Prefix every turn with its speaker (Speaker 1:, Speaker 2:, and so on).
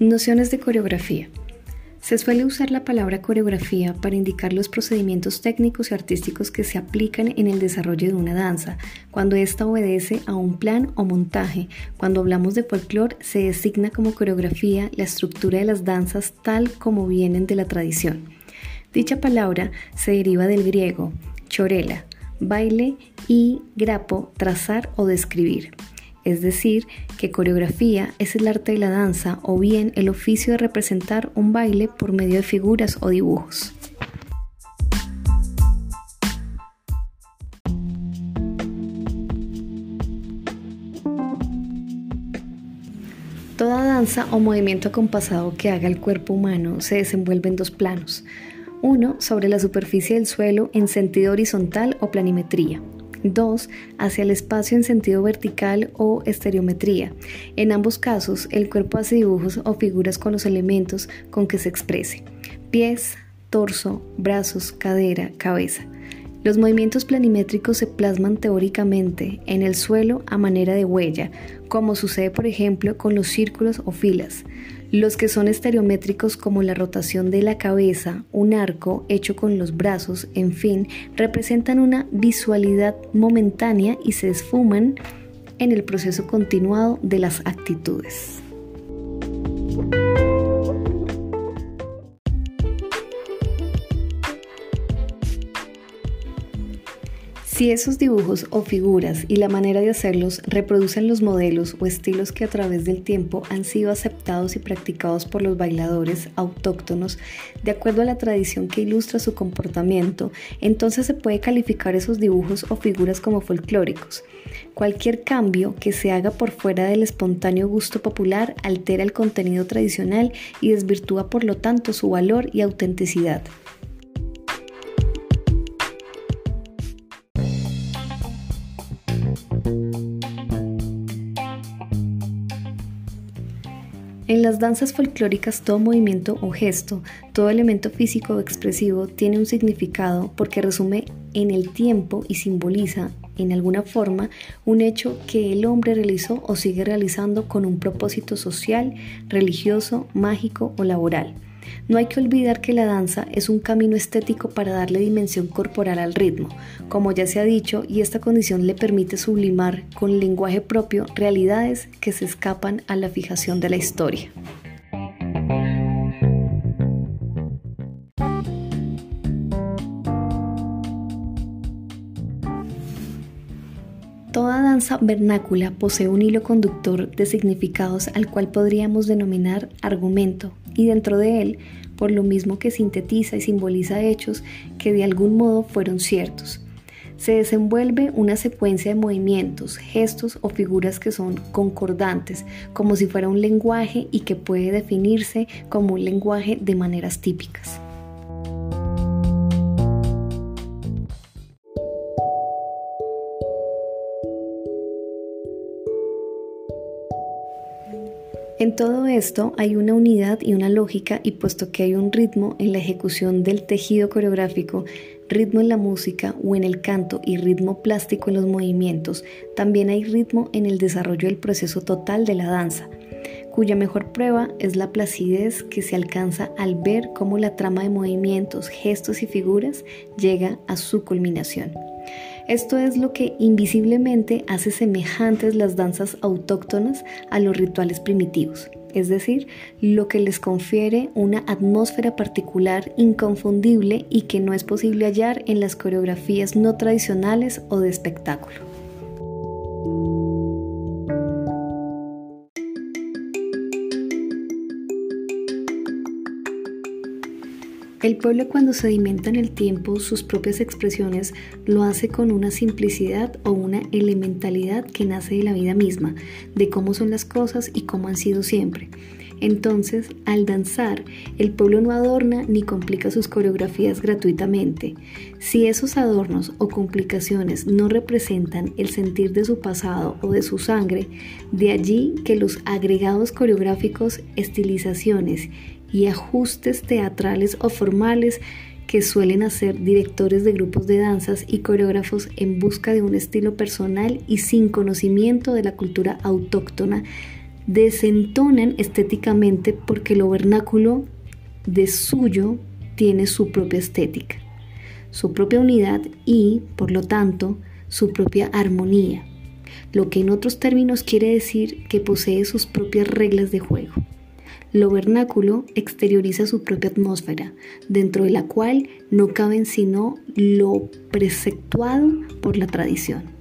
Speaker 1: Nociones de coreografía. Se suele usar la palabra coreografía para indicar los procedimientos técnicos y artísticos que se aplican en el desarrollo de una danza, cuando ésta obedece a un plan o montaje. Cuando hablamos de folclore, se designa como coreografía la estructura de las danzas tal como vienen de la tradición. Dicha palabra se deriva del griego chorela, baile y grapo, trazar o describir es decir, que coreografía es el arte de la danza o bien el oficio de representar un baile por medio de figuras o dibujos. Toda danza o movimiento acompasado que haga el cuerpo humano se desenvuelve en dos planos. Uno sobre la superficie del suelo en sentido horizontal o planimetría 2. Hacia el espacio en sentido vertical o estereometría. En ambos casos, el cuerpo hace dibujos o figuras con los elementos con que se exprese. Pies, torso, brazos, cadera, cabeza. Los movimientos planimétricos se plasman teóricamente en el suelo a manera de huella, como sucede por ejemplo con los círculos o filas. Los que son estereométricos como la rotación de la cabeza, un arco hecho con los brazos, en fin, representan una visualidad momentánea y se esfuman en el proceso continuado de las actitudes. Si esos dibujos o figuras y la manera de hacerlos reproducen los modelos o estilos que a través del tiempo han sido aceptados y practicados por los bailadores autóctonos de acuerdo a la tradición que ilustra su comportamiento, entonces se puede calificar esos dibujos o figuras como folclóricos. Cualquier cambio que se haga por fuera del espontáneo gusto popular altera el contenido tradicional y desvirtúa por lo tanto su valor y autenticidad. En las danzas folclóricas todo movimiento o gesto, todo elemento físico o expresivo tiene un significado porque resume en el tiempo y simboliza en alguna forma un hecho que el hombre realizó o sigue realizando con un propósito social, religioso, mágico o laboral. No hay que olvidar que la danza es un camino estético para darle dimensión corporal al ritmo, como ya se ha dicho, y esta condición le permite sublimar con lenguaje propio realidades que se escapan a la fijación de la historia. Toda danza vernácula posee un hilo conductor de significados al cual podríamos denominar argumento, y dentro de él, por lo mismo que sintetiza y simboliza hechos que de algún modo fueron ciertos. Se desenvuelve una secuencia de movimientos, gestos o figuras que son concordantes, como si fuera un lenguaje y que puede definirse como un lenguaje de maneras típicas. En todo esto hay una unidad y una lógica y puesto que hay un ritmo en la ejecución del tejido coreográfico, ritmo en la música o en el canto y ritmo plástico en los movimientos, también hay ritmo en el desarrollo del proceso total de la danza, cuya mejor prueba es la placidez que se alcanza al ver cómo la trama de movimientos, gestos y figuras llega a su culminación. Esto es lo que invisiblemente hace semejantes las danzas autóctonas a los rituales primitivos, es decir, lo que les confiere una atmósfera particular inconfundible y que no es posible hallar en las coreografías no tradicionales o de espectáculo. El pueblo cuando sedimenta en el tiempo sus propias expresiones lo hace con una simplicidad o una elementalidad que nace de la vida misma, de cómo son las cosas y cómo han sido siempre. Entonces, al danzar, el pueblo no adorna ni complica sus coreografías gratuitamente. Si esos adornos o complicaciones no representan el sentir de su pasado o de su sangre, de allí que los agregados coreográficos, estilizaciones y ajustes teatrales o formales que suelen hacer directores de grupos de danzas y coreógrafos en busca de un estilo personal y sin conocimiento de la cultura autóctona desentonan estéticamente porque lo vernáculo de suyo tiene su propia estética, su propia unidad y, por lo tanto, su propia armonía, lo que en otros términos quiere decir que posee sus propias reglas de juego. Lo vernáculo exterioriza su propia atmósfera, dentro de la cual no caben sino lo preceptuado por la tradición.